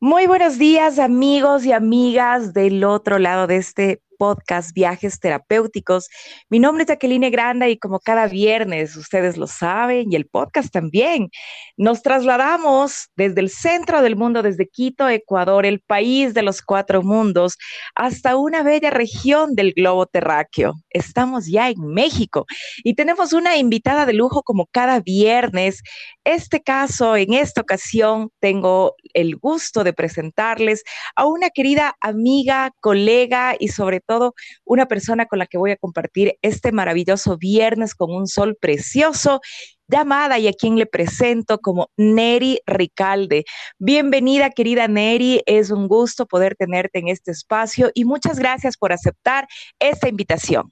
Muy buenos días amigos y amigas del otro lado de este podcast Viajes Terapéuticos. Mi nombre es Jacqueline Granda y como cada viernes, ustedes lo saben, y el podcast también, nos trasladamos desde el centro del mundo, desde Quito, Ecuador, el país de los cuatro mundos, hasta una bella región del globo terráqueo. Estamos ya en México y tenemos una invitada de lujo como cada viernes. Este caso, en esta ocasión, tengo el gusto de presentarles a una querida amiga, colega y sobre todo una persona con la que voy a compartir este maravilloso viernes con un sol precioso llamada y a quien le presento como Neri Ricalde. Bienvenida, querida Neri. Es un gusto poder tenerte en este espacio y muchas gracias por aceptar esta invitación.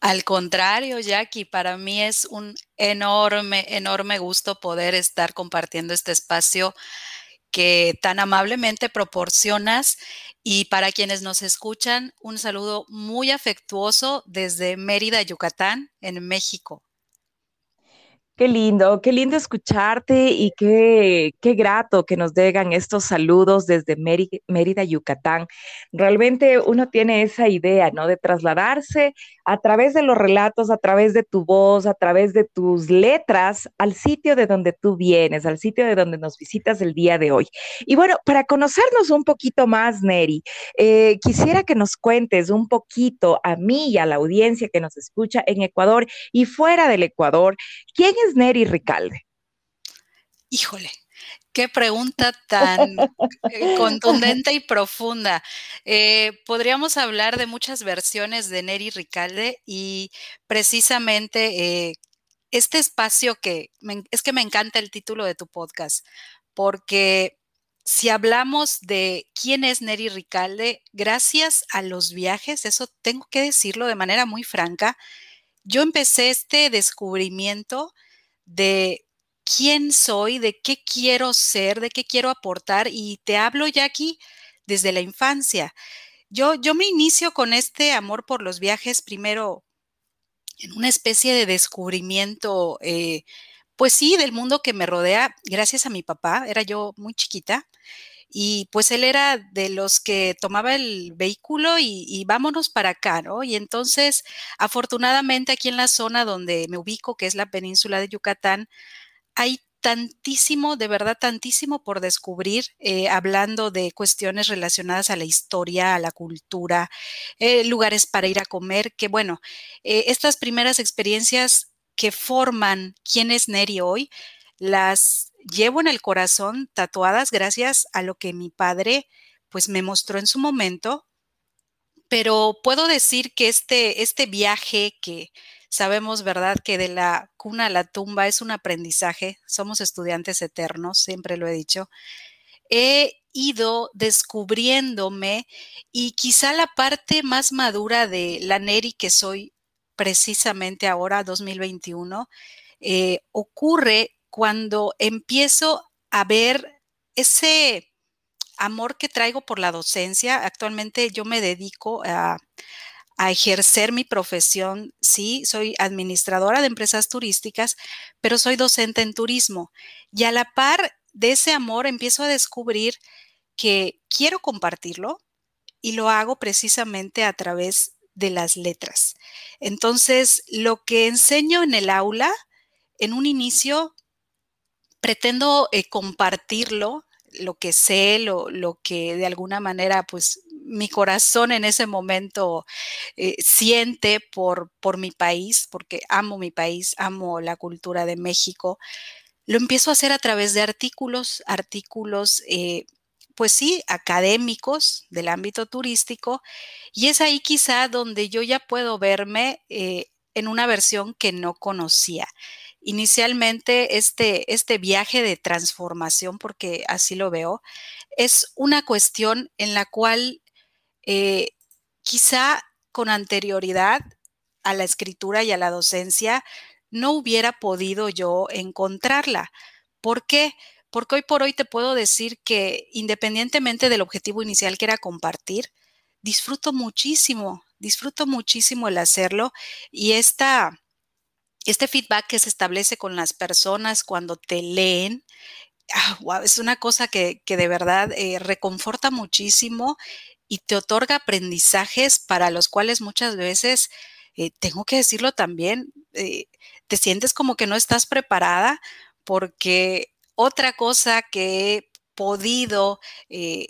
Al contrario, Jackie, para mí es un enorme, enorme gusto poder estar compartiendo este espacio que tan amablemente proporcionas. Y para quienes nos escuchan, un saludo muy afectuoso desde Mérida, Yucatán, en México. Qué lindo, qué lindo escucharte y qué, qué grato que nos llegan estos saludos desde Mérida, Yucatán. Realmente uno tiene esa idea, ¿no? De trasladarse a través de los relatos, a través de tu voz, a través de tus letras, al sitio de donde tú vienes, al sitio de donde nos visitas el día de hoy. Y bueno, para conocernos un poquito más, Neri, eh, quisiera que nos cuentes un poquito a mí y a la audiencia que nos escucha en Ecuador y fuera del Ecuador, ¿quién es Neri Ricalde? Híjole, qué pregunta tan eh, contundente y profunda. Eh, podríamos hablar de muchas versiones de Neri Ricalde y precisamente eh, este espacio que es que me encanta el título de tu podcast, porque si hablamos de quién es Neri Ricalde, gracias a los viajes, eso tengo que decirlo de manera muy franca, yo empecé este descubrimiento de quién soy, de qué quiero ser, de qué quiero aportar y te hablo ya aquí desde la infancia. Yo, yo me inicio con este amor por los viajes primero en una especie de descubrimiento, eh, pues sí, del mundo que me rodea, gracias a mi papá, era yo muy chiquita, y pues él era de los que tomaba el vehículo y, vámonos para acá, ¿no? Y entonces, afortunadamente aquí en la zona donde me ubico, que es la península de Yucatán, hay tantísimo, de verdad tantísimo por descubrir, eh, hablando de cuestiones relacionadas a la historia, a la cultura, eh, lugares para ir a comer, que bueno, eh, estas primeras experiencias que forman quién es Neri hoy, las llevo en el corazón tatuadas gracias a lo que mi padre pues me mostró en su momento, pero puedo decir que este, este viaje que sabemos, ¿verdad?, que de la cuna a la tumba es un aprendizaje, somos estudiantes eternos, siempre lo he dicho, he ido descubriéndome y quizá la parte más madura de la Neri que soy precisamente ahora, 2021, eh, ocurre cuando empiezo a ver ese amor que traigo por la docencia. Actualmente yo me dedico a, ejercer mi profesión. Sí, soy administradora de empresas turísticas, pero soy docente en turismo. Y a la par de ese amor empiezo a descubrir que quiero compartirlo y lo hago precisamente a través de las letras. Entonces, lo que enseño en el aula, en un inicio pretendo eh, compartirlo, lo que sé, lo, que de alguna manera, pues mi corazón en ese momento eh, siente por, por mi país, porque amo mi país, amo la cultura de México. Lo empiezo a hacer a través de artículos, artículos, eh, pues sí, académicos del ámbito turístico, y es ahí quizá donde yo ya puedo verme en una versión que no conocía inicialmente este, este viaje de transformación, porque así lo veo, es una cuestión en la cual eh, quizá con anterioridad a la escritura y a la docencia no hubiera podido yo encontrarla. ¿Por qué? Porque hoy por hoy te puedo decir que independientemente del objetivo inicial que era compartir, disfruto muchísimo, disfruto muchísimo el hacerlo y esta este feedback que se establece con las personas cuando te leen, wow, es una cosa que, de verdad eh, reconforta muchísimo y te otorga aprendizajes para los cuales muchas veces, eh, tengo que decirlo también, eh, te sientes como que no estás preparada porque otra cosa que podido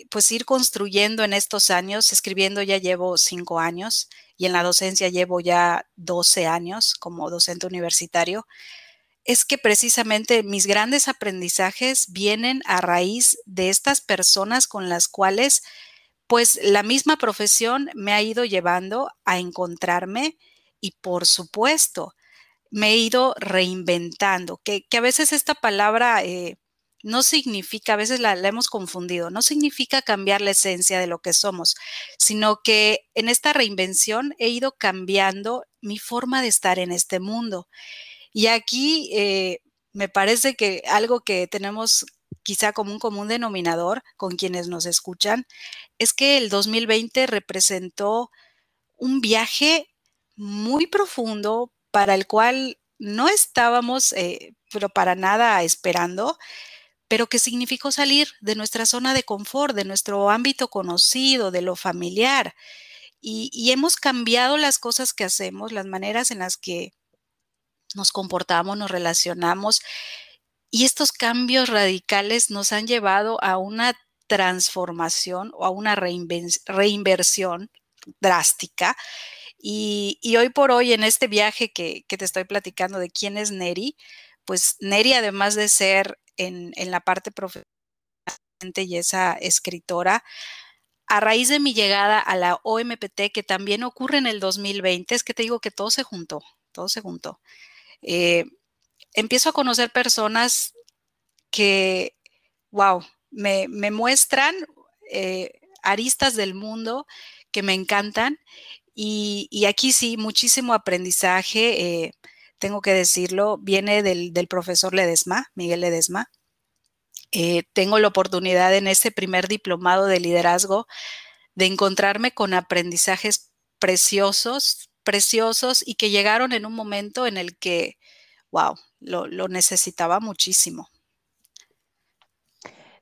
pues ir construyendo en estos años, escribiendo ya llevo cinco años y en la docencia llevo ya 12 años como docente universitario, es que precisamente mis grandes aprendizajes vienen a raíz de estas personas con las cuales pues la misma profesión me ha ido llevando a encontrarme y por supuesto me he ido reinventando, que, a veces esta palabra eh, no significa, a veces la, hemos confundido, no significa cambiar la esencia de lo que somos, sino que en esta reinvención he ido cambiando mi forma de estar en este mundo. Y aquí eh, me parece que algo que tenemos quizá como un común denominador con quienes nos escuchan es que el 2020 representó un viaje muy profundo para el cual no estábamos, eh, pero para nada esperando, pero que significó salir de nuestra zona de confort, de nuestro ámbito conocido, de lo familiar. y hemos cambiado las cosas que hacemos, las maneras en las que nos comportamos, nos relacionamos. Y estos cambios radicales nos han llevado a una transformación o a una reinversión drástica. Y, hoy por hoy, en este viaje que, te estoy platicando de quién es Neri, pues Neri, además de ser en, en la parte profesional y esa escritora, a raíz de mi llegada a la OMPT, que también ocurre en el 2020, es que te digo que todo se juntó, todo se juntó. Eh, empiezo a conocer personas que, wow, me, muestran eh, aristas del mundo que me encantan y, aquí sí, muchísimo aprendizaje, eh, tengo que decirlo, viene del, profesor Ledesma, Miguel Ledesma. tengo la oportunidad en este primer diplomado de liderazgo de encontrarme con aprendizajes preciosos, preciosos y que llegaron en un momento en el que, wow, lo, lo necesitaba muchísimo.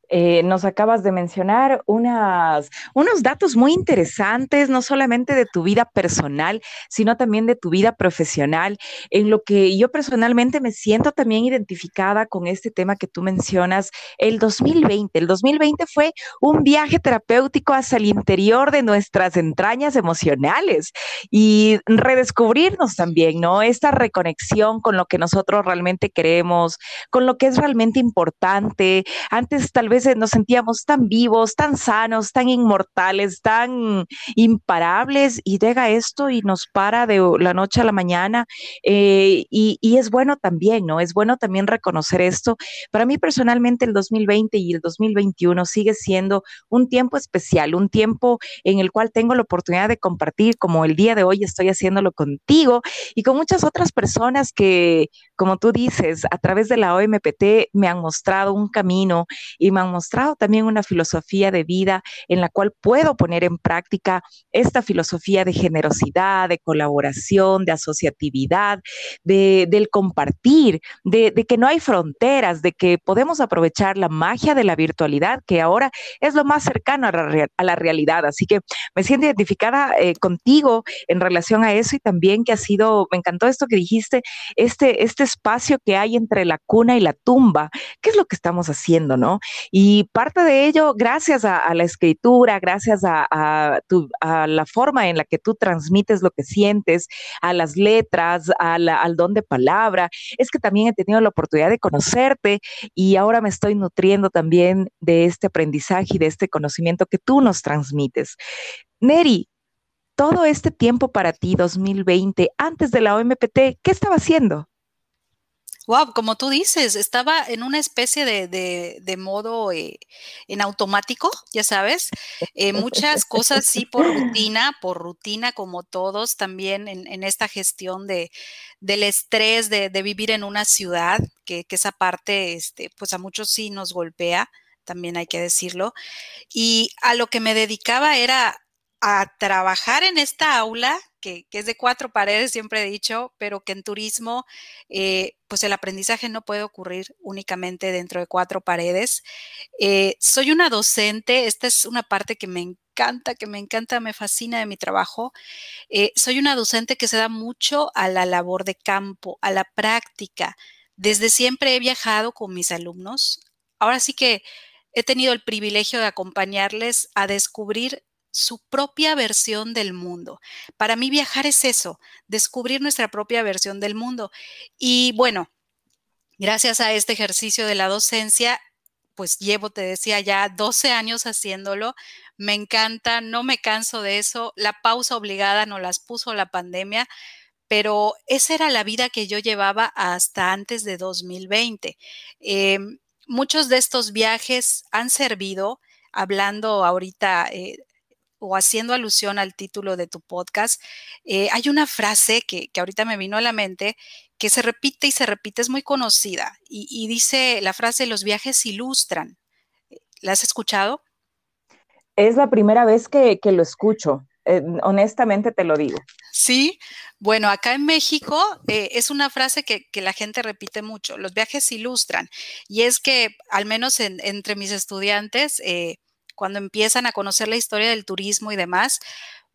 Eh, nos acabas de mencionar unas, unos datos muy interesantes, no solamente de tu vida personal, sino también de tu vida profesional, en lo que yo personalmente me siento también identificada con este tema que tú mencionas, el 2020. El 2020 fue un viaje terapéutico hacia el interior de nuestras entrañas emocionales y redescubrirnos también, ¿no? Esta reconexión con lo que nosotros realmente queremos, con lo que es realmente importante. Antes tal vez nos sentíamos tan vivos, tan sanos, tan inmortales, tan imparables y llega esto y nos para de la noche a la mañana eh, y, es bueno también, ¿no? Es bueno también reconocer esto. Para mí personalmente el 2020 y el 2021 sigue siendo un tiempo especial, un tiempo en el cual tengo la oportunidad de compartir como el día de hoy estoy haciéndolo contigo y con muchas otras personas que, como tú dices, a través de la OMPT me han mostrado un camino y me han mostrado también una filosofía de vida en la cual puedo poner en práctica esta filosofía de generosidad, de colaboración, de asociatividad, de, del compartir, de, que no hay fronteras, de que podemos aprovechar la magia de la virtualidad, que ahora es lo más cercano a la, realidad. Así que me siento identificada eh, contigo en relación a eso y también que ha sido, me encantó esto que dijiste, este, este espacio que hay entre la cuna y la tumba, ¿qué es lo que estamos haciendo, no? Y parte de ello, gracias a, la escritura, gracias a, la forma en la que tú transmites lo que sientes, a las letras, al don de palabra, es que también he tenido la oportunidad de conocerte y ahora me estoy nutriendo también de este aprendizaje y de este conocimiento que tú nos transmites. Neri, todo este tiempo para ti, 2020, antes de la OMPT, ¿qué estaba haciendo? Wow, como tú dices, estaba en una especie de, modo eh, en automático, ya sabes. Eh, muchas cosas sí por rutina, por rutina como todos, también en, esta gestión de, del estrés de, vivir en una ciudad, que, que, esa parte, este, pues a muchos sí nos golpea, también hay que decirlo. Y a lo que me dedicaba era a trabajar en esta aula que, es de cuatro paredes, siempre he dicho, pero que en turismo, eh, pues el aprendizaje no puede ocurrir únicamente dentro de cuatro paredes. Eh, soy una docente, esta es una parte que me encanta, que me encanta, me fascina de mi trabajo. Eh, soy una docente que se da mucho a la labor de campo, a la práctica. Desde siempre he viajado con mis alumnos. Ahora sí que he tenido el privilegio de acompañarles a descubrir su propia versión del mundo. Para mí viajar es eso, descubrir nuestra propia versión del mundo. Y bueno, gracias a este ejercicio de la docencia, pues llevo, te decía, ya 12 años haciéndolo. Me encanta, no me canso de eso. La pausa obligada nos las puso la pandemia, pero esa era la vida que yo llevaba hasta antes de 2020. Em, muchos de estos viajes han servido, hablando ahorita eh, o haciendo alusión al título de tu podcast, eh, hay una frase que, ahorita me vino a la mente que se repite y se repite, es muy conocida y, dice la frase, los viajes ilustran. ¿La has escuchado? Es la primera vez que, lo escucho, eh, honestamente te lo digo. Sí, bueno, acá en México eh, es una frase que, la gente repite mucho, los viajes ilustran, y es que al menos entre mis estudiantes, cuando empiezan a conocer la historia del turismo y demás,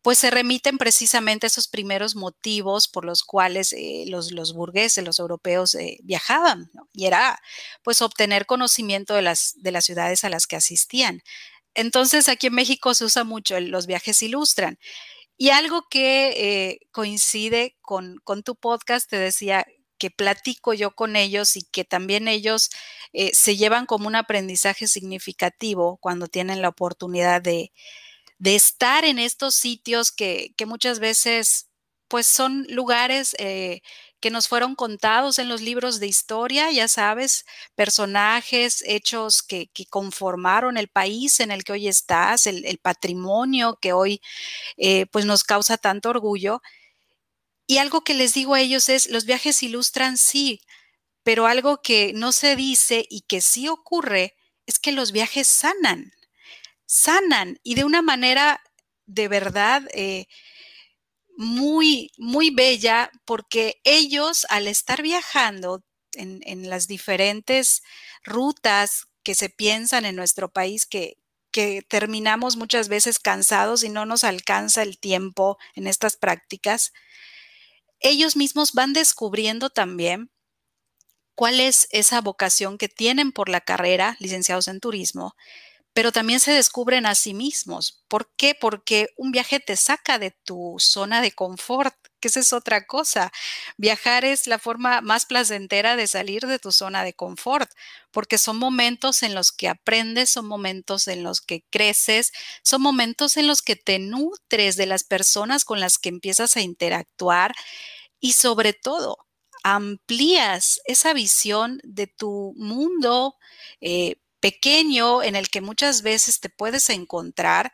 pues se remiten precisamente a esos primeros motivos por los cuales eh, los, los, burgueses, los europeos eh, viajaban, y era pues obtener conocimiento de las, de las ciudades a las que asistían. Entonces aquí en México se usa mucho los viajes ilustran. Y algo que eh, coincide con, con, tu podcast, te decía, que platico yo con ellos y que también ellos eh, se llevan como un aprendizaje significativo cuando tienen la oportunidad de, estar en estos sitios que, muchas veces pues son lugares eh, que nos fueron contados en los libros de historia, ya sabes, personajes, hechos que, conformaron el país en el que hoy estás, el, patrimonio que hoy eh, pues nos causa tanto orgullo y algo que les digo a ellos es, los viajes ilustran sí, pero algo que no se dice y que sí ocurre es que los viajes sanan, sanan y de una manera de verdad eh, muy, muy bella, porque ellos al estar viajando en, las diferentes rutas que se piensan en nuestro país, que terminamos muchas veces cansados y no nos alcanza el tiempo en estas prácticas, ellos mismos van descubriendo también cuál es esa vocación que tienen por la carrera, licenciados en turismo, pero también se descubren a sí mismos. ¿Por qué? Porque un viaje te saca de tu zona de confort, que esa es otra cosa. Viajar es la forma más placentera de salir de tu zona de confort, porque son momentos en los que aprendes, son momentos en los que creces, son momentos en los que te nutres de las personas con las que empiezas a interactuar y sobre todo amplías esa visión de tu mundo eh, pequeño en el que muchas veces te puedes encontrar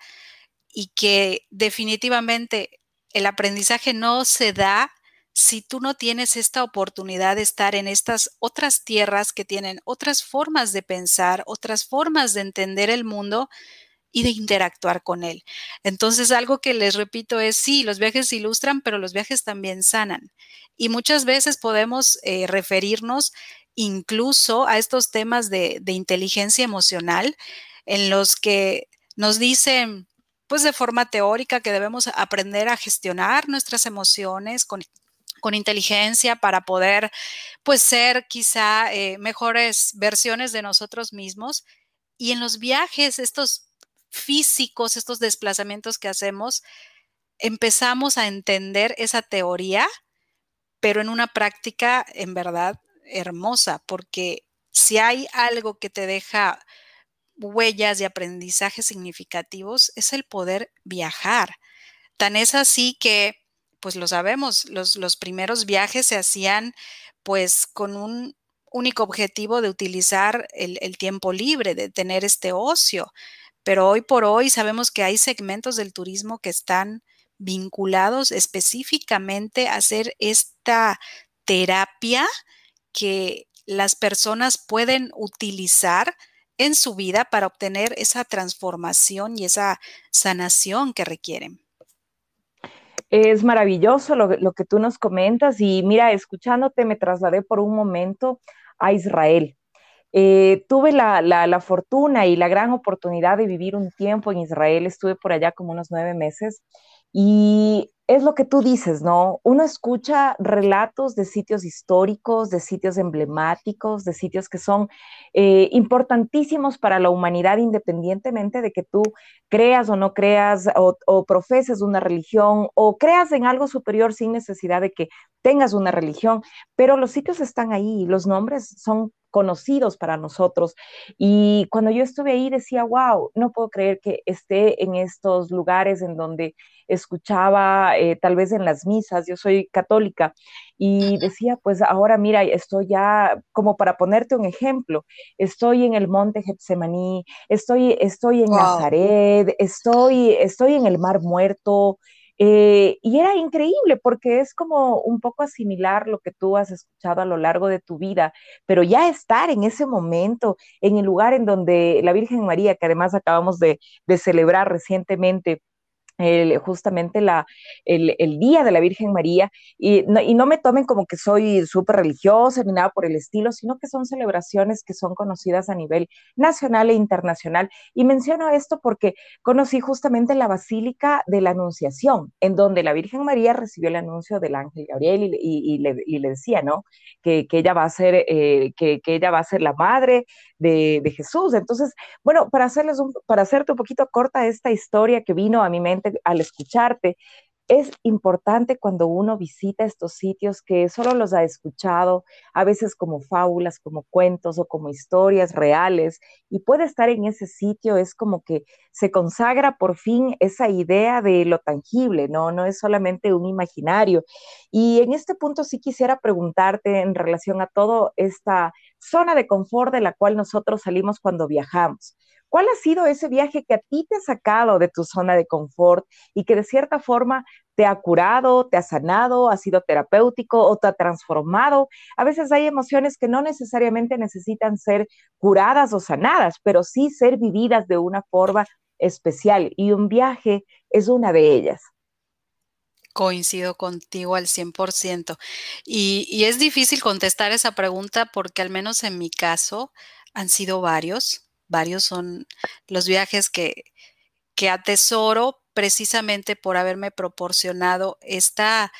y que definitivamente el aprendizaje no se da si tú no tienes esta oportunidad de estar en estas otras tierras que tienen otras formas de pensar, otras formas de entender el mundo y de interactuar con él. Entonces, algo que les repito es, sí, los viajes ilustran, pero los viajes también sanan. Y muchas veces podemos eh, referirnos incluso a estos temas de, inteligencia emocional en los que nos dicen, pues de forma teórica, que debemos aprender a gestionar nuestras emociones con, inteligencia para poder, pues, ser quizá eh, mejores versiones de nosotros mismos. Y en los viajes, estos físicos, estos desplazamientos que hacemos, empezamos a entender esa teoría, pero en una práctica en verdad hermosa, porque si hay algo que te deja huellas y aprendizajes significativos, es el poder viajar. Tan es así que, pues lo sabemos, los, los primeros viajes se hacían pues con un único objetivo de utilizar el, tiempo libre, de tener este ocio. Pero hoy por hoy sabemos que hay segmentos del turismo que están vinculados específicamente a hacer esta terapia que las personas pueden utilizar en su vida para obtener esa transformación y esa sanación que requieren. Es maravilloso lo, que tú nos comentas y mira, escuchándote me trasladé por un momento a Israel. Eh, tuve la, la, la, fortuna y la gran oportunidad de vivir un tiempo en Israel, estuve por allá como unos nueve meses y es lo que tú dices, ¿no? Uno escucha relatos de sitios históricos, de sitios emblemáticos, de sitios que son eh, importantísimos para la humanidad, independientemente de que tú creas o no creas, o, o profeses una religión, o creas en algo superior sin necesidad de que tengas una religión, pero los sitios están ahí, los nombres son conocidos para nosotros. Y cuando yo estuve ahí decía, wow, no puedo creer que esté en estos lugares en donde escuchaba eh, tal vez en las misas, yo soy católica, y decía, pues ahora mira, estoy ya, como para ponerte un ejemplo, estoy en el monte Getsemaní, estoy, estoy en wow. Nazaret, estoy, estoy en el Mar Muerto, eh, y era increíble porque es como un poco asimilar lo que tú has escuchado a lo largo de tu vida, pero ya estar en ese momento, en el lugar en donde la Virgen María, que además acabamos de, de celebrar recientemente, justamente la, el, el, Día de la Virgen María, y no, y no me tomen como que soy súper religiosa ni nada por el estilo, sino que son celebraciones que son conocidas a nivel nacional e internacional. Y menciono esto porque conocí justamente la Basílica de la Anunciación, en donde la Virgen María recibió el anuncio del ángel Gabriel y, y, y, le, le, decía, ¿no? Que, que, ella va a ser, eh, que, que, ella va a ser la madre de, Jesús. Entonces, bueno, para, hacerles un, para hacerte un poquito corta esta historia que vino a mi mente al escucharte, es importante cuando uno visita estos sitios que solo los ha escuchado, a veces como fábulas, como cuentos o como historias reales, y puede estar en ese sitio, es como que se consagra por fin esa idea de lo tangible, ¿no? No es solamente un imaginario. Y en este punto sí quisiera preguntarte en relación a toda esta zona de confort de la cual nosotros salimos cuando viajamos. ¿Cuál ha sido ese viaje que a ti te ha sacado de tu zona de confort y que de cierta forma te ha curado, te ha sanado, ha sido terapéutico o te ha transformado? A veces hay emociones que no necesariamente necesitan ser curadas o sanadas, pero sí ser vividas de una forma especial y un viaje es una de ellas. Coincido contigo al 100%. Y, y es difícil contestar esa pregunta porque al menos en mi caso han sido varios varios son los viajes que, que atesoro precisamente por haberme proporcionado esta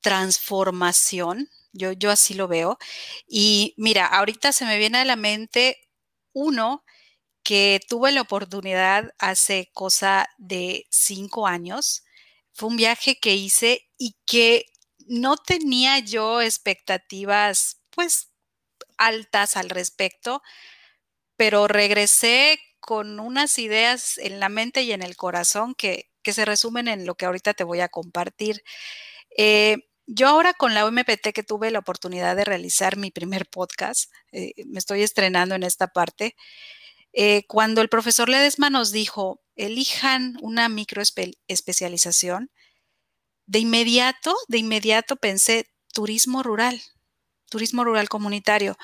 transformación. Yo, yo así lo veo. Y mira, ahorita se me viene a la mente uno que tuve la oportunidad hace cosa de cinco años. Fue un viaje que hice y que no tenía yo expectativas pues altas al respecto, pero regresé con unas ideas en la mente y en el corazón que, se resumen en lo que ahorita te voy a compartir. Eh, yo ahora con la OMPT que tuve la oportunidad de realizar mi primer podcast, eh, me estoy estrenando en esta parte, eh, cuando el profesor Ledesma nos dijo, elijan una microespecialización, de inmediato, de inmediato pensé turismo rural, turismo rural comunitario,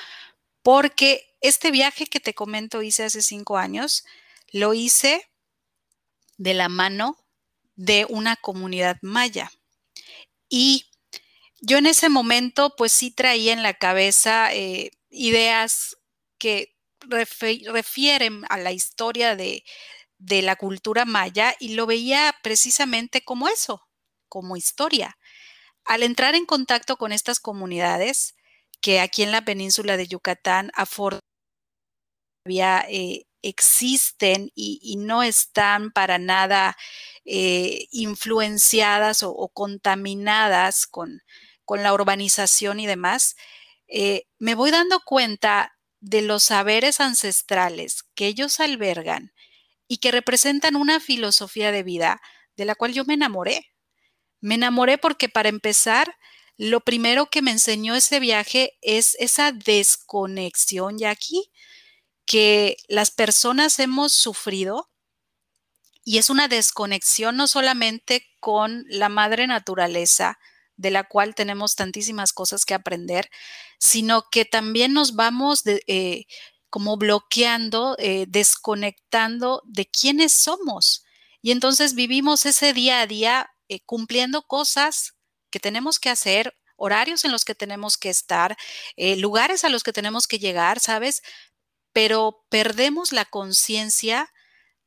porque este viaje que te comento hice hace cinco años, lo hice de la mano de una comunidad maya. Y yo en ese momento, pues sí traía en la cabeza eh, ideas que refieren a la historia de, de la cultura maya y lo veía precisamente como eso, como historia. Al entrar en contacto con estas comunidades, que aquí en la península de Yucatán todavía eh, existen y, no están para nada eh, influenciadas o, o contaminadas con, con, la urbanización y demás, eh, me voy dando cuenta de los saberes ancestrales que ellos albergan y que representan una filosofía de vida de la cual yo me enamoré. Me enamoré porque para empezar, lo primero que me enseñó ese viaje es esa desconexión ya aquí que las personas hemos sufrido y es una desconexión no solamente con la madre naturaleza, de la cual tenemos tantísimas cosas que aprender, sino que también nos vamos de, eh, como bloqueando, eh, desconectando de quiénes somos. Y entonces vivimos ese día a día eh, cumpliendo cosas que tenemos que hacer, horarios en los que tenemos que estar, eh, lugares a los que tenemos que llegar, ¿sabes? Pero perdemos la conciencia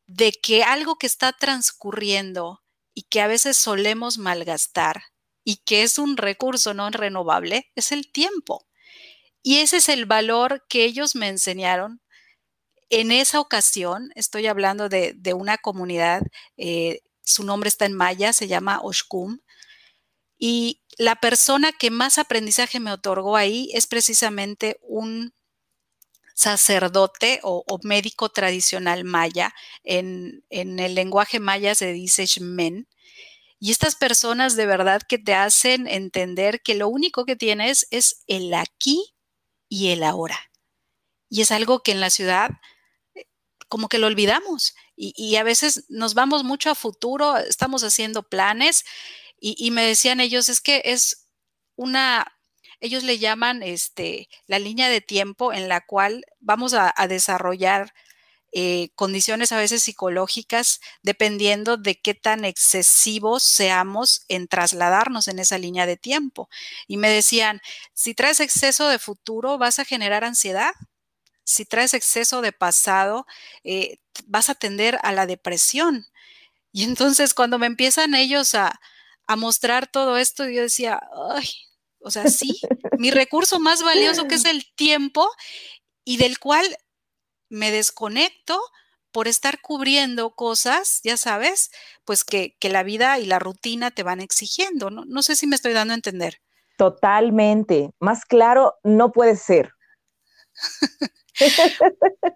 de que algo que está transcurriendo y que a veces solemos malgastar y que es un recurso no renovable es el tiempo. Y ese es el valor que ellos me enseñaron. En esa ocasión, estoy hablando de, una comunidad, eh, su nombre está en maya, se llama Oshkum, y la persona que más aprendizaje me otorgó ahí es precisamente un sacerdote o, médico tradicional maya. En, el lenguaje maya se dice shmen. Y estas personas de verdad que te hacen entender que lo único que tienes es el aquí y el ahora. Y es algo que en la ciudad eh, como que lo olvidamos y, a veces nos vamos mucho a futuro, estamos haciendo planes y, me decían ellos, es que es una, ellos le llaman este, la línea de tiempo en la cual vamos a, desarrollar eh, condiciones a veces psicológicas dependiendo de qué tan excesivos seamos en trasladarnos en esa línea de tiempo. Y me decían, si traes exceso de futuro, vas a generar ansiedad. Si traes exceso de pasado, eh, vas a tender a la depresión. Y entonces cuando me empiezan ellos a, a mostrar todo esto, yo decía, ay, o sea, sí, mi recurso más valioso que es el tiempo y del cual me desconecto por estar cubriendo cosas, ya sabes, pues que, que la vida y la rutina te van exigiendo. ¿no? no sé si me estoy dando a entender. Totalmente. Más claro no puede ser.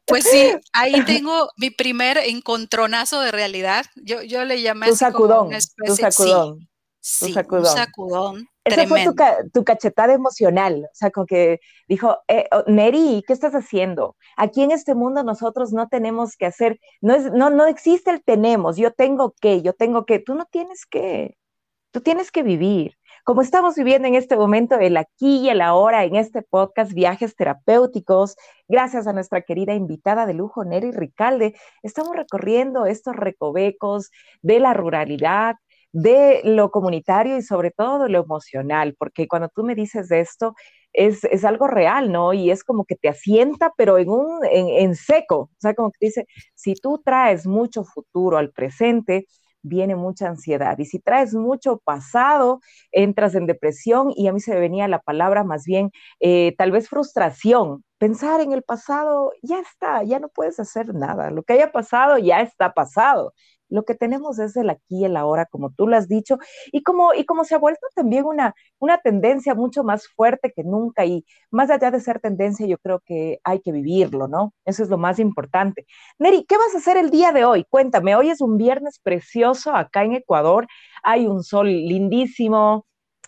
Pues sí, ahí tengo mi primer encontronazo de realidad. Yo, yo le llamé tu sacudón, una especie, sacudón. Sí, sacudón. un sacudón. Esa fue tu, cachetada emocional, o sea, como que dijo, eh, oh, Neri, ¿qué estás haciendo? Aquí en este mundo nosotros no tenemos que hacer, no, es, no, no existe el tenemos, yo tengo que, yo tengo que, tú no tienes que, tú tienes que vivir. Como estamos viviendo en este momento, el aquí y el ahora, en este podcast Viajes Terapéuticos, gracias a nuestra querida invitada de lujo, Neri Ricalde, estamos recorriendo estos recovecos de la ruralidad, de lo comunitario y sobre todo de lo emocional, porque cuando tú me dices de esto, es, algo real, ¿no? Y es como que te asienta, pero en, un, en, seco, o sea, como que dice, si tú traes mucho futuro al presente, viene mucha ansiedad. Y si traes mucho pasado, entras en depresión y a mí se me venía la palabra más bien, eh, tal vez frustración. Pensar en el pasado, ya está, ya no puedes hacer nada. Lo que haya pasado ya está pasado. Lo que tenemos es el aquí y el ahora, como tú lo has dicho, y como, y como se ha vuelto también una, una tendencia mucho más fuerte que nunca, y más allá de ser tendencia, yo creo que hay que vivirlo, ¿no? Eso es lo más importante. Neri, ¿qué vas a hacer el día de hoy? Cuéntame, hoy es un viernes precioso acá en Ecuador, hay un sol lindísimo,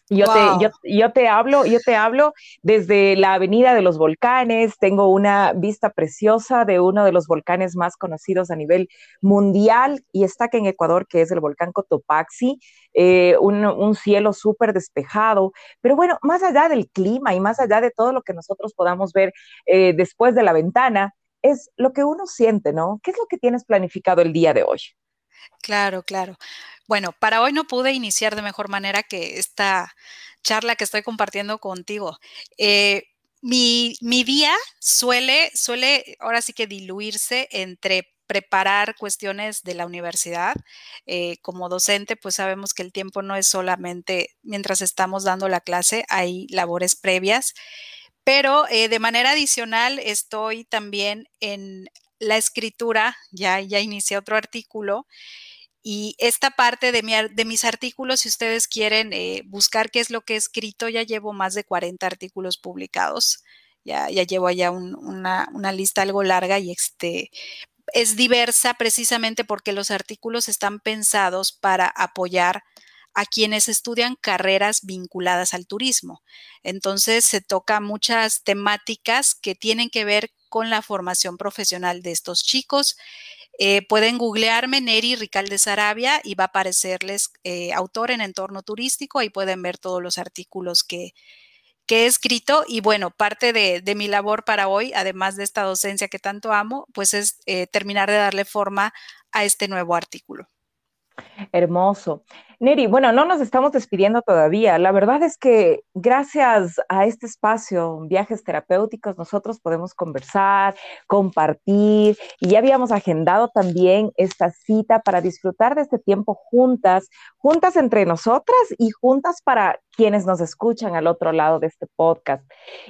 yo, te, yo, te hablo, yo te hablo desde la Avenida de los Volcanes, tengo una vista preciosa de uno de los volcanes más conocidos a nivel mundial y está aquí en Ecuador, que es el volcán Cotopaxi, eh, un, cielo súper despejado, pero bueno, más allá del clima y más allá de todo lo que nosotros podamos ver eh, después de la ventana, es lo que uno siente, ¿no? ¿Qué es lo que tienes planificado el día de hoy? Claro, claro. Bueno, para hoy no pude iniciar de mejor manera que esta charla que estoy compartiendo contigo. Eh, mi, día suele, suele ahora sí que diluirse entre preparar cuestiones de la universidad. Eh, como docente, pues sabemos que el tiempo no es solamente mientras estamos dando la clase, hay labores previas, pero eh, de manera adicional estoy también en la escritura, ya, ya inicié otro artículo y esta parte de, mis artículos, si ustedes quieren eh, buscar qué es lo que he escrito, ya llevo más de 40 artículos publicados. Ya, ya llevo allá una, una, lista algo larga y este, es diversa precisamente porque los artículos están pensados para apoyar a quienes estudian carreras vinculadas al turismo. Entonces se toca muchas temáticas que tienen que ver con la formación profesional de estos chicos eh, pueden googlearme Neri Ricalde Sarabia y va a aparecerles eh, autor en entorno turístico. Ahí pueden ver todos los artículos que, he escrito. Y bueno, parte de, mi labor para hoy, además de esta docencia que tanto amo, pues es eh, terminar de darle forma a este nuevo artículo. Hermoso. Neri, bueno, no nos estamos despidiendo todavía. La verdad es que gracias a este espacio, viajes terapéuticos, nosotros podemos conversar, compartir y ya habíamos agendado también esta cita para disfrutar de este tiempo juntas, juntas entre nosotras y juntas para quienes nos escuchan al otro lado de este podcast.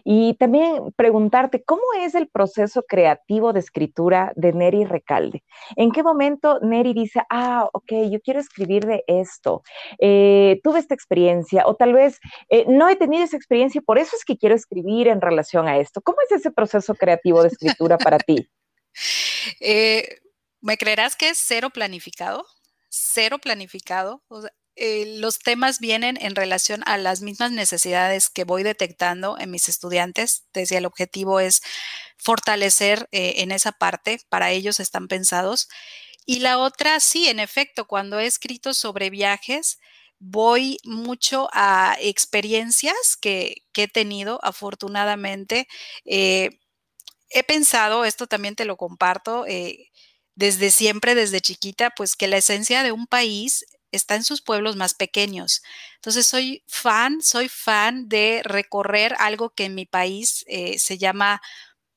Y también preguntarte, ¿cómo es el proceso creativo de escritura de Neri Recalde? ¿En qué momento Neri dice, ah, ok, yo quiero escribir de esto? Eh, tuve esta experiencia o tal vez eh, no he tenido esa experiencia y por eso es que quiero escribir en relación a esto. ¿Cómo es ese proceso creativo de escritura para ti? Eh, ¿Me creerás que es cero planificado? Cero planificado. los temas vienen en relación a las mismas necesidades que voy detectando en mis estudiantes. Desde el objetivo es fortalecer en esa parte, para ellos están pensados. Y la otra, sí, en efecto, cuando he escrito sobre viajes, voy mucho a experiencias que, he tenido, afortunadamente. Eh, he pensado, esto también te lo comparto, eh, desde siempre, desde chiquita, pues que la esencia de un país está en sus pueblos más pequeños. Entonces soy fan, soy fan de recorrer algo que en mi país eh, se llama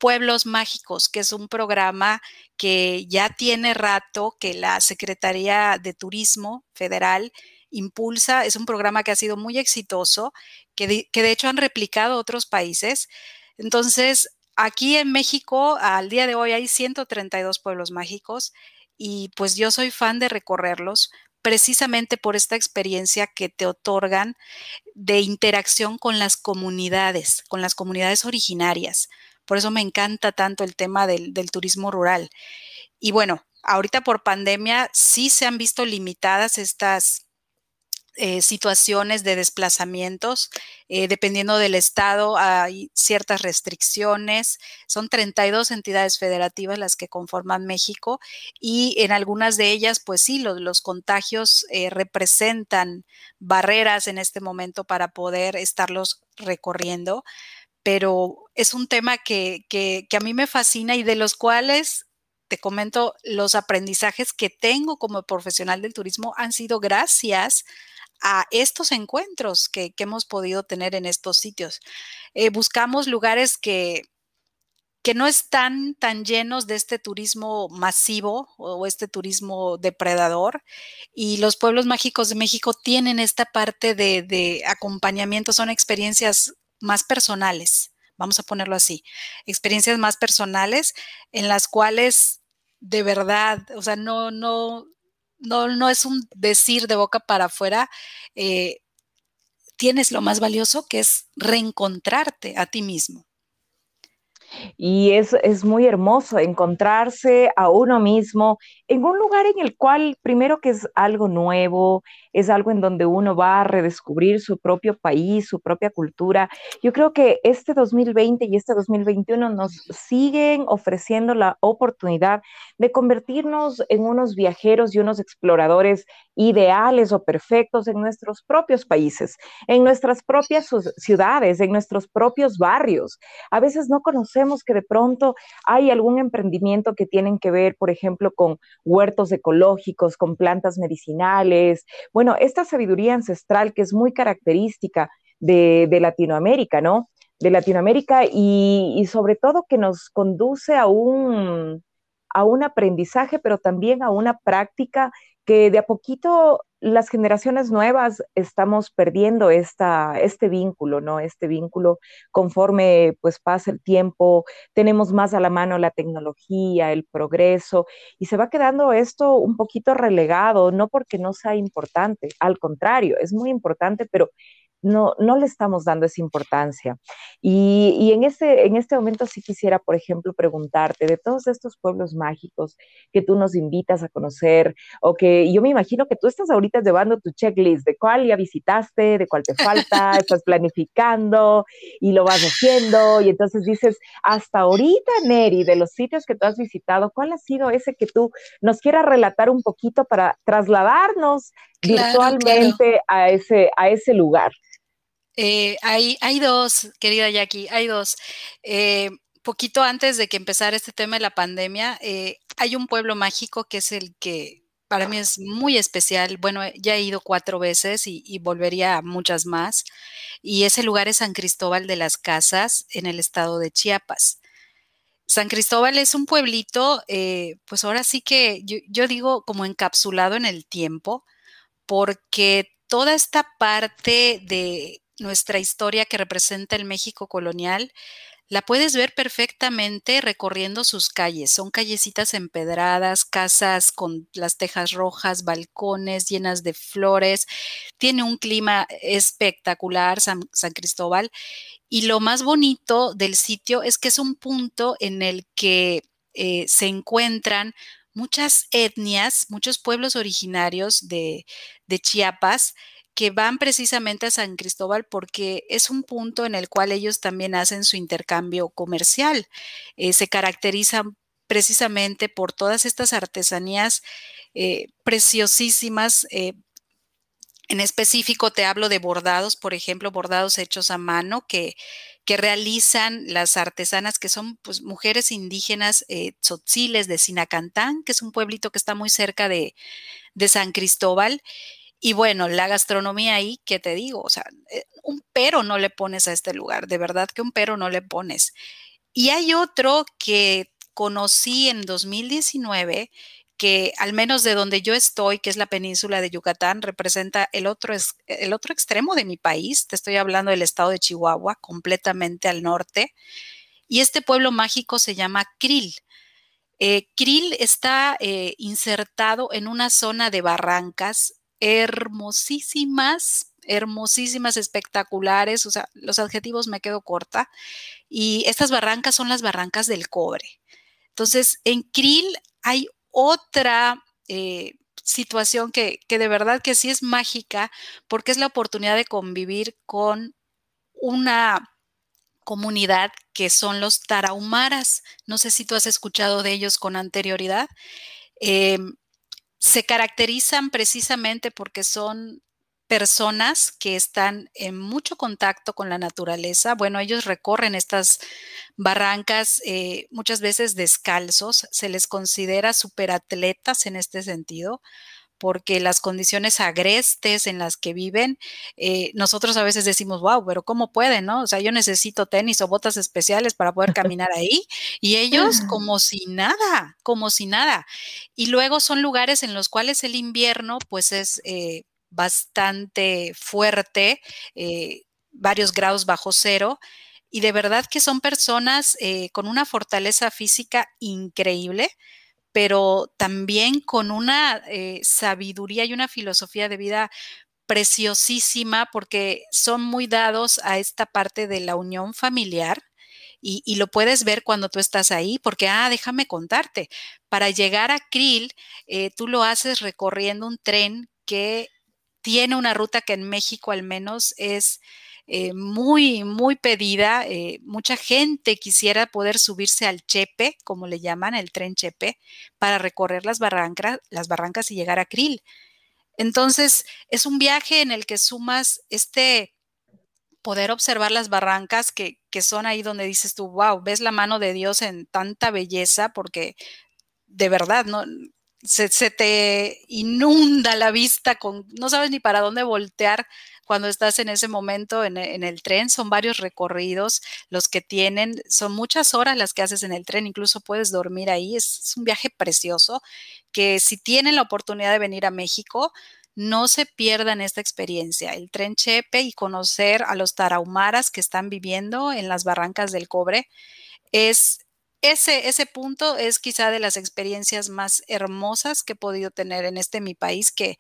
Pueblos Mágicos, que es un programa que ya tiene rato que la Secretaría de Turismo Federal impulsa. Es un programa que ha sido muy exitoso, que de, hecho han replicado otros países. Entonces, aquí en México, al día de hoy hay 132 pueblos mágicos y pues yo soy fan de recorrerlos precisamente por esta experiencia que te otorgan de interacción con las comunidades, con las comunidades originarias. Por eso me encanta tanto el tema del, turismo rural. Y bueno, ahorita por pandemia sí se han visto limitadas estas eh, situaciones de desplazamientos. Eh, dependiendo del estado, hay ciertas restricciones. Son 32 entidades federativas las que conforman México y en algunas de ellas, pues sí, los, contagios eh, representan barreras en este momento para poder estarlos recorriendo pero es un tema que, a mí me fascina y de los cuales te comento, los aprendizajes que tengo como profesional del turismo han sido gracias a estos encuentros que, hemos podido tener en estos sitios. Eh, buscamos lugares que, que no están tan llenos de este turismo masivo o este turismo depredador. Y los pueblos mágicos de México tienen esta parte de acompañamiento, son experiencias más personales, vamos a ponerlo así, experiencias más personales en las cuales de verdad, o sea, no, no, no, no es un decir de boca para afuera, eh, tienes lo más valioso que es reencontrarte a ti mismo. Y es, es, muy hermoso encontrarse a uno mismo en un lugar en el cual, primero que es algo nuevo, es algo en donde uno va a redescubrir su propio país, su propia cultura. Yo creo que este 2020 y este 2021 nos siguen ofreciendo la oportunidad de convertirnos en unos viajeros y unos exploradores ideales o perfectos en nuestros propios países, en nuestras propias ciudades, en nuestros propios barrios. A veces no conocemos que de pronto hay algún emprendimiento que tienen que ver, por ejemplo, con huertos ecológicos, con plantas medicinales. Bueno, esta sabiduría ancestral que es muy característica de, Latinoamérica, ¿no? De Latinoamérica y, sobre todo que nos conduce a un, a un aprendizaje, pero también a una práctica que de a poquito las generaciones nuevas estamos perdiendo este vínculo, ¿no? Este vínculo conforme pues pasa el tiempo, tenemos más a la mano la tecnología, el progreso, y se va quedando esto un poquito relegado, no porque no sea importante, al contrario, es muy importante, pero no, no le estamos dando esa importancia. Y, en, este, en este momento sí quisiera, por ejemplo, preguntarte de todos estos pueblos mágicos que tú nos invitas a conocer, o que yo me imagino que tú estás ahorita llevando tu checklist de cuál ya visitaste, de cuál te falta, estás planificando y lo vas haciendo, y entonces dices, hasta ahorita, Neri, de los sitios que tú has visitado, ¿cuál ha sido ese que tú nos quieras relatar un poquito para trasladarnos virtualmente A, ese, a ese lugar? Eh, hay, dos, querida Jackie, hay dos. Eh, poquito antes de que empezara este tema de la pandemia, eh, hay un pueblo mágico que es el que para mí es muy especial. Bueno, ya he ido cuatro veces y, volvería a muchas más. Y ese lugar es San Cristóbal de las Casas, en el estado de Chiapas. San Cristóbal es un pueblito, pues ahora sí que yo, digo como encapsulado en el tiempo, porque toda esta parte de nuestra historia que representa el México colonial, la puedes ver perfectamente recorriendo sus calles. Son callecitas empedradas, casas con las tejas rojas, balcones llenas de flores. Tiene un clima espectacular, San, Cristóbal. Y lo más bonito del sitio es que es un punto en el que eh, se encuentran muchas etnias, muchos pueblos originarios de, de Chiapas que van precisamente a San Cristóbal porque es un punto en el cual ellos también hacen su intercambio comercial. Eh, se caracterizan precisamente por todas estas artesanías eh, preciosísimas. Eh, en específico te hablo de bordados, por ejemplo, bordados hechos a mano que, que realizan las artesanas que son pues, mujeres indígenas tzotziles de Sinacantán, que es un pueblito que está muy cerca de, de San Cristóbal y bueno, la gastronomía ahí, ¿qué te digo? O sea, eh, un pero no le pones a este lugar, de verdad que un pero no le pones. Y hay otro que conocí en 2019 que al menos de donde yo estoy, que es la península de Yucatán, representa el otro, el otro extremo de mi país. Te estoy hablando del estado de Chihuahua, completamente al norte. Y este pueblo mágico se llama Krill. Eh, está eh, insertado en una zona de barrancas hermosísimas, hermosísimas, espectaculares, o sea, los adjetivos me quedo corta. Y estas barrancas son las barrancas del cobre. Entonces, en Krill hay otra eh, situación que, que de verdad que sí es mágica, porque es la oportunidad de convivir con una comunidad que son los tarahumaras. No sé si tú has escuchado de ellos con anterioridad. Em, se caracterizan precisamente porque son personas que están en mucho contacto con la naturaleza. Bueno, ellos recorren estas barrancas eh, muchas veces descalzos, se les considera superatletas en este sentido porque las condiciones agrestes en las que viven, eh, nosotros a veces decimos, wow, pero ¿cómo pueden, no? O sea, yo necesito tenis o botas especiales para poder caminar ahí y ellos como si nada, como si nada. Y luego son lugares en los cuales el invierno pues es eh, bastante fuerte, eh, varios grados bajo cero. Y de verdad que son personas con una fortaleza física increíble, pero también con una eh, sabiduría y una filosofía de vida preciosísima porque son muy dados a esta parte de la unión familiar. Y, lo puedes ver cuando tú estás ahí, porque, ah, déjame contarte, para llegar a Krill, eh, tú lo haces recorriendo un tren que tiene una ruta que en México al menos es eh, muy, muy pedida. Eh, mucha gente quisiera poder subirse al Chepe, como le llaman, el tren Chepe, para recorrer las barrancas, las barrancas y llegar a Krill. Entonces, es un viaje en el que sumas este poder observar las barrancas que, que son ahí donde dices tú, wow, ves la mano de Dios en tanta belleza, porque de verdad, ¿no? Se, se, te inunda la vista con, no sabes ni para dónde voltear cuando estás en ese momento en, el tren. Son varios recorridos los que tienen, son muchas horas las que haces en el tren, incluso puedes dormir ahí. Es, un viaje precioso que si tienen la oportunidad de venir a México, no se pierdan esta experiencia, el tren Chepe y conocer a los tarahumaras que están viviendo en las barrancas del cobre. Es ese, ese punto es quizá de las experiencias más hermosas que he podido tener en este mi país, que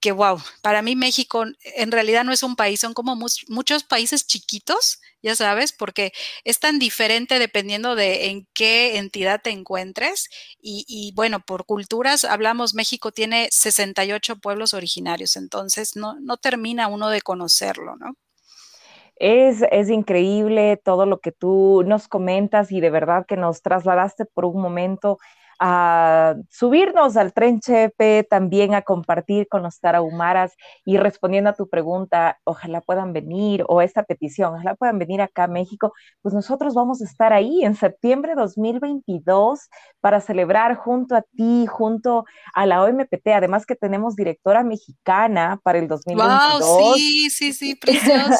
que wow, para mí México en realidad no es un país, son como muchos países chiquitos, ya sabes, porque es tan diferente dependiendo de en qué entidad te encuentres. Y, bueno, por culturas hablamos, México tiene 68 pueblos originarios, entonces no, no termina uno de conocerlo, ¿no? Es, es, increíble todo lo que tú nos comentas y de verdad que nos trasladaste por un momento a subirnos al tren Chepe, también a compartir con los tarahumaras y respondiendo a tu pregunta, ojalá puedan venir o esta petición, ojalá puedan venir acá a México, pues nosotros vamos a estar ahí en septiembre de 2022 para celebrar junto a ti, junto a la OMPT, además que tenemos directora mexicana para el 2022. Wow, sí, sí, sí, precioso.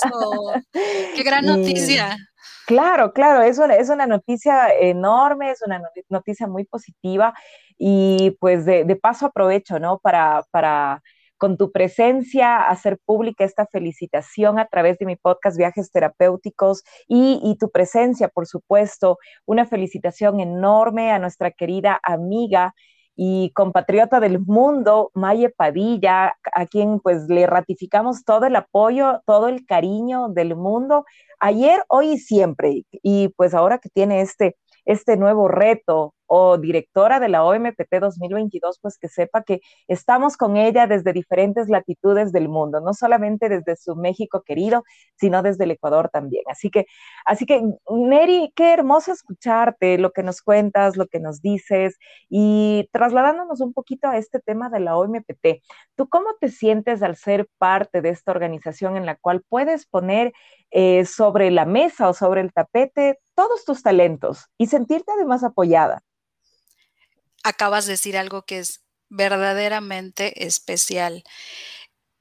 Qué gran noticia. Claro, claro, es una, es una noticia enorme, es una noticia muy positiva y pues de, paso aprovecho, ¿no? Para, para con tu presencia hacer pública esta felicitación a través de mi podcast Viajes Terapéuticos y, y, tu presencia, por supuesto, una felicitación enorme a nuestra querida amiga y compatriota del mundo, Maye Padilla, a quien pues le ratificamos todo el apoyo, todo el cariño del mundo, ayer, hoy y siempre. Y pues ahora que tiene este, este nuevo reto o directora de la OMPT 2022, pues que sepa que estamos con ella desde diferentes latitudes del mundo, no solamente desde su México querido, sino desde el Ecuador también. Así que, así que, Neri, qué hermoso escucharte, lo que nos cuentas, lo que nos dices, y trasladándonos un poquito a este tema de la OMPT, ¿tú cómo te sientes al ser parte de esta organización en la cual puedes poner eh, sobre la mesa o sobre el tapete todos tus talentos y sentirte además apoyada? Acabas de decir algo que es verdaderamente especial.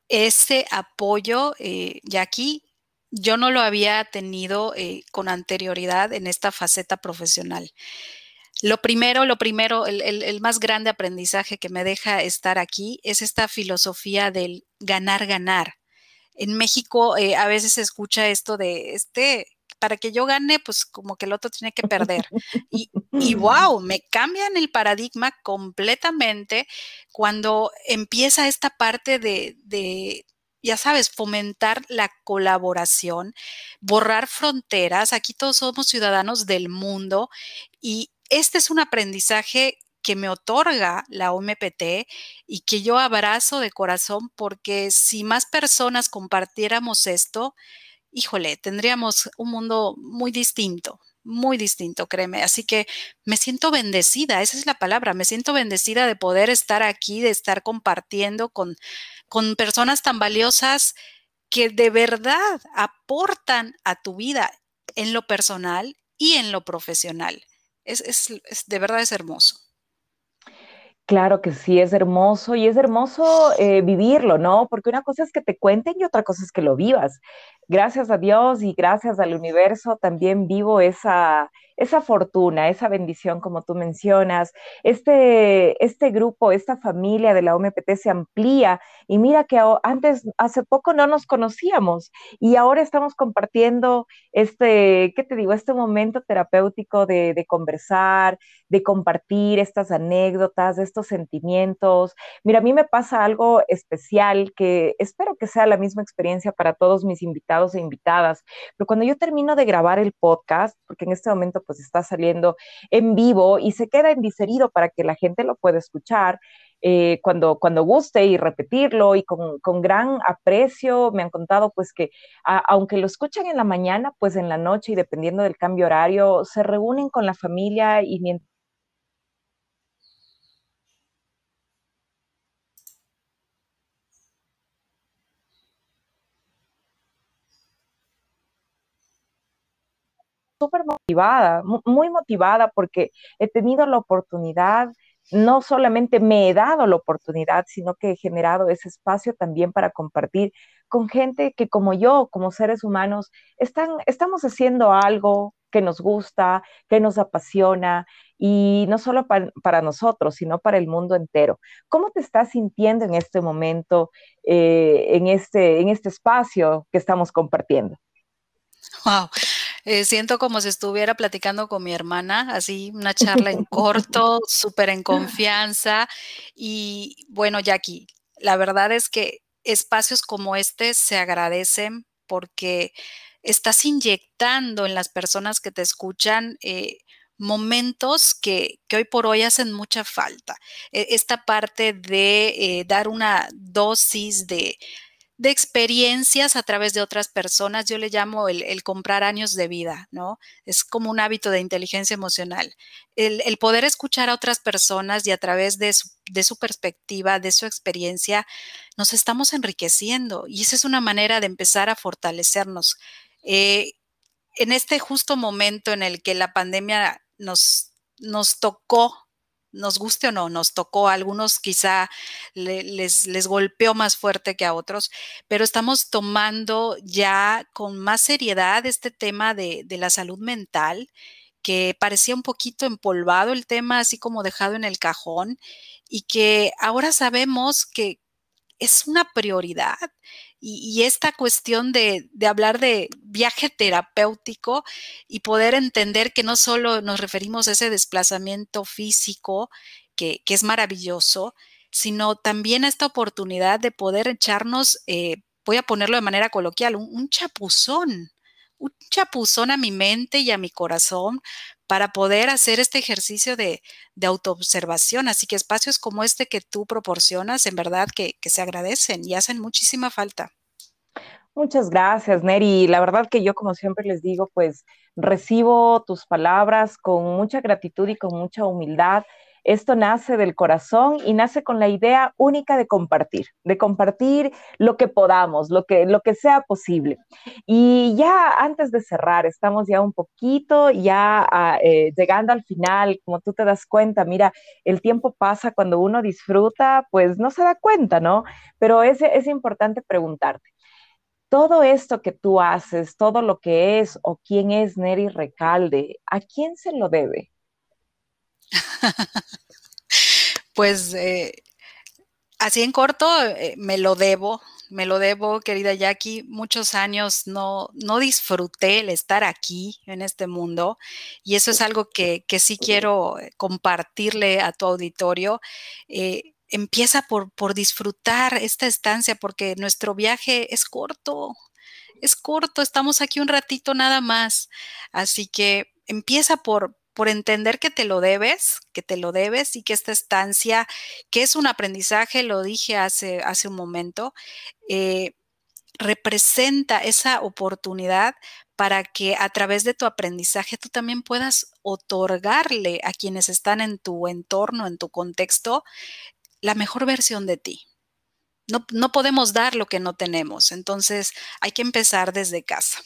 Ese apoyo, eh, aquí yo no lo había tenido eh, con anterioridad en esta faceta profesional. Lo primero, lo primero, el, más grande aprendizaje que me deja estar aquí es esta filosofía del ganar, ganar. En México eh, a veces se escucha esto de este para que yo gane, pues como que el otro tiene que perder. Y, y wow, me cambian el paradigma completamente cuando empieza esta parte de, de ya sabes, fomentar la colaboración, borrar fronteras. Aquí todos somos ciudadanos del mundo y este es un aprendizaje que me otorga la OMPT y que yo abrazo de corazón porque si más personas compartiéramos esto, híjole, tendríamos un mundo muy distinto, muy distinto, créeme. Así que me siento bendecida, esa es la palabra, me siento bendecida de poder estar aquí, de estar compartiendo con, con personas tan valiosas que de verdad aportan a tu vida en lo personal y en lo profesional. Es, de verdad es hermoso. Claro que sí, es hermoso y es hermoso eh, vivirlo, ¿no? Porque una cosa es que te cuenten y otra cosa es que lo vivas gracias a Dios y gracias al universo también vivo esa, esa fortuna, esa bendición, como tú mencionas. Este, este grupo, esta familia de la OMPT se amplía y mira que antes, hace poco no nos conocíamos y ahora estamos compartiendo este, ¿qué te digo? Este momento terapéutico de, de conversar, de compartir estas anécdotas, estos sentimientos. Mira, a mí me pasa algo especial que espero que sea la misma experiencia para todos mis invitados e invitadas, pero cuando yo termino de grabar el podcast, porque en este momento pues está saliendo en vivo y se queda en diferido para que la gente lo pueda escuchar. Eh, cuando, cuando guste y repetirlo y con, con, gran aprecio. Me han contado pues que aunque lo escuchan en la mañana, pues en la noche y dependiendo del cambio horario, se reúnen con la familia y mientras súper motivada, muy motivada porque he tenido la oportunidad, no solamente me he dado la oportunidad, sino que he generado ese espacio también para compartir con gente que como yo, como seres humanos, están, estamos haciendo algo que nos gusta, que nos apasiona y no solo para, nosotros, sino para el mundo entero. ¿Cómo te estás sintiendo en este momento, eh, en, este, en este espacio que estamos compartiendo? Wow, eh, siento como si estuviera platicando con mi hermana, así una charla en corto, súper en confianza. Y bueno, Jackie, la verdad es que espacios como este se agradecen porque estás inyectando en las personas que te escuchan eh, momentos que, hoy por hoy hacen mucha falta. E, esta parte de eh, dar una dosis de de experiencias a través de otras personas. Yo le llamo el, comprar años de vida, ¿no? Es como un hábito de inteligencia emocional. El, poder escuchar a otras personas y a través de su, perspectiva, de su experiencia, nos estamos enriqueciendo y esa es una manera de empezar a fortalecernos. Eh, en este justo momento en el que la pandemia nos, nos tocó nos guste o no, nos tocó a algunos quizá les, les golpeó más fuerte que a otros, pero estamos tomando ya con más seriedad este tema de, de la salud mental que parecía un poquito empolvado el tema, así como dejado en el cajón, y que ahora sabemos que es una prioridad y, esta cuestión de, hablar de viaje terapéutico y poder entender que no solo nos referimos a ese desplazamiento físico, que, es maravilloso, sino también a esta oportunidad de poder echarnos, eh, voy a ponerlo de manera coloquial, un chapuzón, un chapuzón a mi mente y a mi corazón para poder hacer este ejercicio de, autoobservación. Así que espacios como este que tú proporcionas, en verdad que, que se agradecen y hacen muchísima falta. Muchas gracias, Neri. La verdad que yo, como siempre les digo, pues recibo tus palabras con mucha gratitud y con mucha humildad esto nace del corazón y nace con la idea única de compartir, de compartir lo que podamos, lo que, lo que sea posible. Y ya antes de cerrar, estamos ya un poquito, ya ah, eh, llegando al final, como tú te das cuenta, mira, el tiempo pasa cuando uno disfruta, pues no se da cuenta, ¿no? Pero es, es importante preguntarte. Todo esto que tú haces, todo lo que es o quién es Neri Recalde, ¿a quién se lo debe? pues eh, así en corto, eh, me lo debo, me lo debo, querida Jackie. Muchos años no, no disfruté el estar aquí en este mundo y eso es algo que, sí quiero eh, compartirle a tu auditorio. empieza por, por disfrutar esta estancia porque nuestro viaje es corto, es corto, estamos aquí un ratito nada más. Así que empieza por, por entender que te lo debes, que te lo debes y que esta estancia, que es un aprendizaje, lo dije hace, hace un momento, eh, representa esa oportunidad para que a través de tu aprendizaje tú también puedas otorgarle a quienes están en tu entorno, en tu contexto, la mejor versión de ti. No, no podemos dar lo que no tenemos, entonces hay que empezar desde casa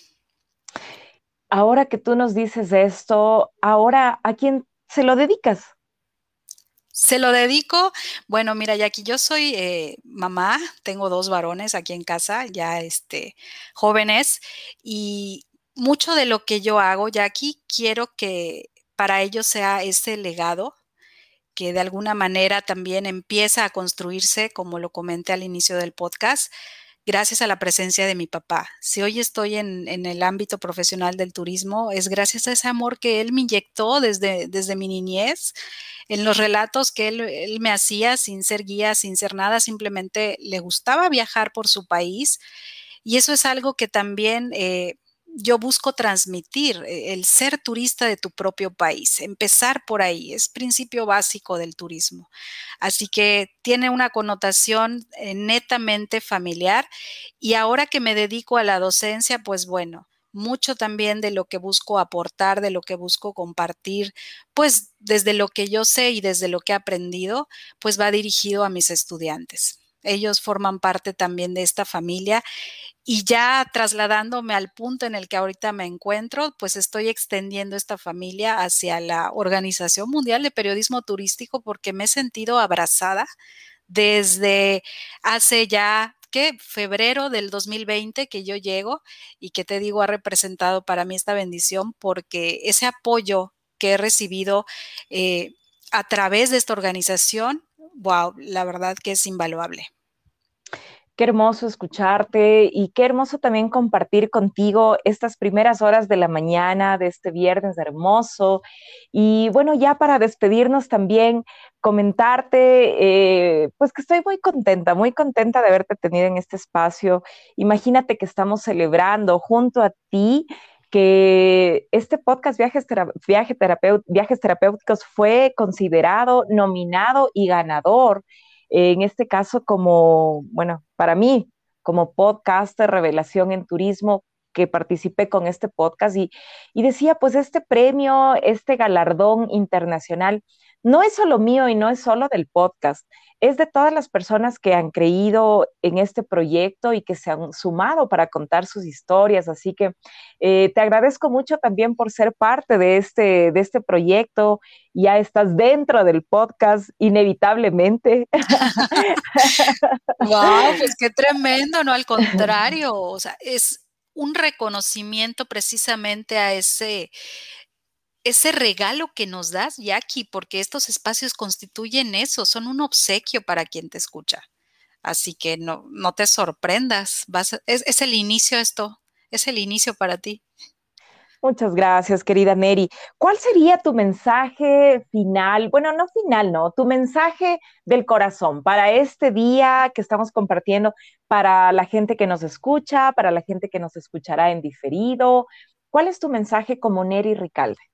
ahora que tú nos dices esto, ahora a quién se lo dedicas? Se lo dedico, bueno, mira, Jackie, yo soy eh, mamá, tengo dos varones aquí en casa, ya este, jóvenes, y mucho de lo que yo hago, Jackie, quiero que para ellos sea ese legado que de alguna manera también empieza a construirse, como lo comenté al inicio del podcast, gracias a la presencia de mi papá. Si hoy estoy en, el ámbito profesional del turismo, es gracias a ese amor que él me inyectó desde, desde mi niñez, en los relatos que él, me hacía sin ser guía, sin ser nada, simplemente le gustaba viajar por su país. Y eso es algo que también eh, yo busco transmitir eh, el ser turista de tu propio país, empezar por ahí, es principio básico del turismo. Así que tiene una connotación eh, netamente familiar y ahora que me dedico a la docencia, pues bueno, mucho también de lo que busco aportar, de lo que busco compartir, pues desde lo que yo sé y desde lo que he aprendido, pues va dirigido a mis estudiantes. Ellos forman parte también de esta familia. Y ya trasladándome al punto en el que ahorita me encuentro, pues estoy extendiendo esta familia hacia la Organización Mundial de Periodismo Turístico porque me he sentido abrazada desde hace ya que febrero del 2020 que yo llego y que te digo ha representado para mí esta bendición porque ese apoyo que he recibido eh, a través de esta organización, wow, la verdad que es invaluable. Qué hermoso escucharte y qué hermoso también compartir contigo estas primeras horas de la mañana de este viernes hermoso. Y bueno, ya para despedirnos también, comentarte, eh, pues que estoy muy contenta, muy contenta de haberte tenido en este espacio. Imagínate que estamos celebrando junto a ti que este podcast Viajes, Viajes Terapéuticos fue considerado, nominado y ganador en este caso como, bueno, para mí, como podcaster revelación en turismo que participé con este podcast. Y, y decía, pues este premio, este galardón internacional, no es solo mío y no es solo del podcast, es de todas las personas que han creído en este proyecto y que se han sumado para contar sus historias. Así que eh, te agradezco mucho también por ser parte de este, de este proyecto. Ya estás dentro del podcast, inevitablemente. wow, pues qué tremendo, no al contrario, o sea, es un reconocimiento precisamente a ese ese regalo que nos das, Jackie, porque estos espacios constituyen eso, son un obsequio para quien te escucha. Así que no, no te sorprendas, vas es, el inicio esto, es el inicio para ti. Muchas gracias, querida Neri. ¿Cuál sería tu mensaje final? Bueno, no final, no, tu mensaje del corazón para este día que estamos compartiendo, para la gente que nos escucha, para la gente que nos escuchará en diferido. ¿Cuál es tu mensaje como Neri Ricalde?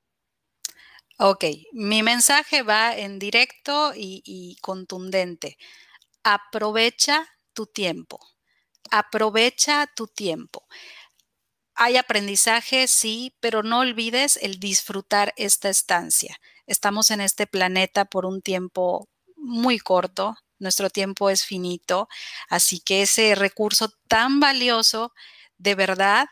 Ok, mi mensaje va en directo y, contundente. Aprovecha tu tiempo. Aprovecha tu tiempo. Hay aprendizaje, sí, pero no olvides el disfrutar esta estancia. Estamos en este planeta por un tiempo muy corto, nuestro tiempo es finito, así que ese recurso tan valioso, de verdad,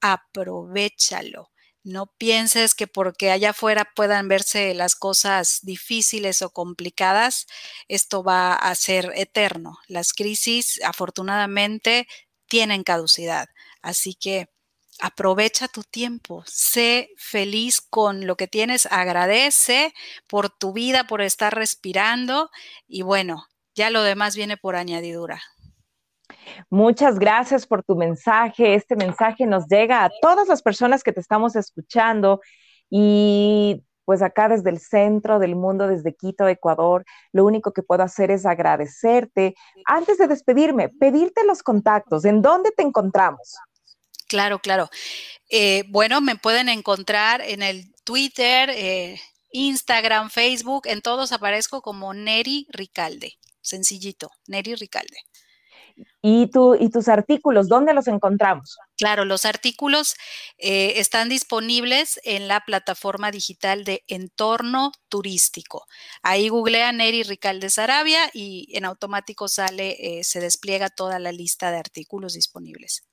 aprovechalo. No pienses que porque allá afuera puedan verse las cosas difíciles o complicadas, esto va a ser eterno. Las crisis, afortunadamente, tienen caducidad. Así que aprovecha tu tiempo, sé feliz con lo que tienes, agradece por tu vida, por estar respirando y bueno, ya lo demás viene por añadidura. Muchas gracias por tu mensaje. Este mensaje nos llega a todas las personas que te estamos escuchando y pues acá desde el centro del mundo, desde Quito, Ecuador, lo único que puedo hacer es agradecerte. Antes de despedirme, pedirte los contactos, ¿en dónde te encontramos? Claro, claro. Eh, bueno, me pueden encontrar en el Twitter, eh, Instagram, Facebook, en todos aparezco como Neri Ricalde. Sencillito, Neri Ricalde. ¿Y, tu, y tus artículos, dónde los encontramos? Claro, los artículos eh, están disponibles en la plataforma digital de Entorno Turístico. Ahí googlea Neri Ricalde Sarabia y en automático sale, eh, se despliega toda la lista de artículos disponibles.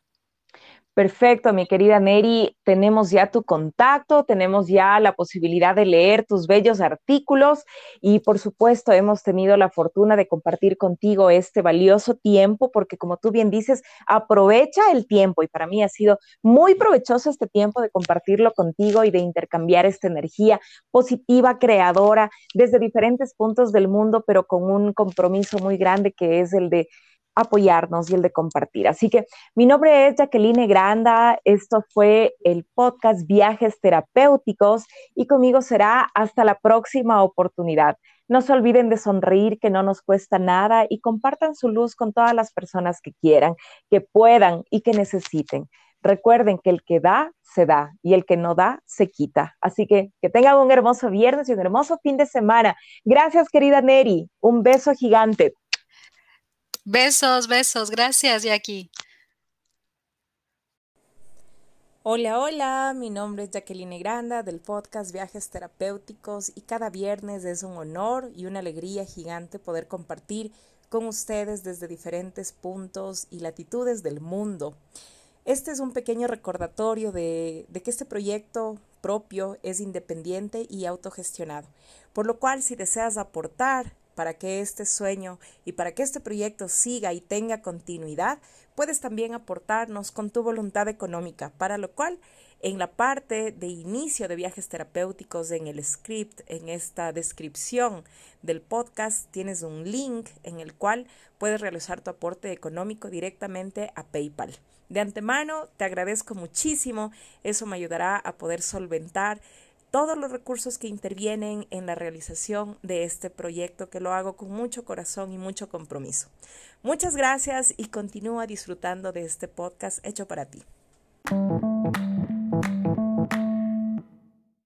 Perfecto, mi querida Neri, tenemos ya tu contacto, tenemos ya la posibilidad de leer tus bellos artículos y por supuesto hemos tenido la fortuna de compartir contigo este valioso tiempo porque como tú bien dices, aprovecha el tiempo y para mí ha sido muy provechoso este tiempo de compartirlo contigo y de intercambiar esta energía positiva, creadora desde diferentes puntos del mundo, pero con un compromiso muy grande que es el de apoyarnos y el de compartir. Así que mi nombre es Jacqueline Granda, esto fue el podcast Viajes Terapéuticos y conmigo será hasta la próxima oportunidad. No se olviden de sonreír, que no nos cuesta nada y compartan su luz con todas las personas que quieran, que puedan y que necesiten. Recuerden que el que da, se da y el que no da, se quita. Así que que tengan un hermoso viernes y un hermoso fin de semana. Gracias, querida Neri. Un beso gigante. Besos, besos. Gracias, Jackie. Hola, hola, mi nombre es Jacqueline Granda del podcast Viajes Terapéuticos y cada viernes es un honor y una alegría gigante poder compartir con ustedes desde diferentes puntos y latitudes del mundo. Este es un pequeño recordatorio de, de que este proyecto propio es independiente y autogestionado, por lo cual si deseas aportar para que este sueño y para que este proyecto siga y tenga continuidad, puedes también aportarnos con tu voluntad económica, para lo cual en la parte de inicio de viajes terapéuticos, en el script, en esta descripción del podcast, tienes un link en el cual puedes realizar tu aporte económico directamente a PayPal. De antemano, te agradezco muchísimo, eso me ayudará a poder solventar todos los recursos que intervienen en la realización de este proyecto que lo hago con mucho corazón y mucho compromiso. Muchas gracias y continúa disfrutando de este podcast hecho para ti.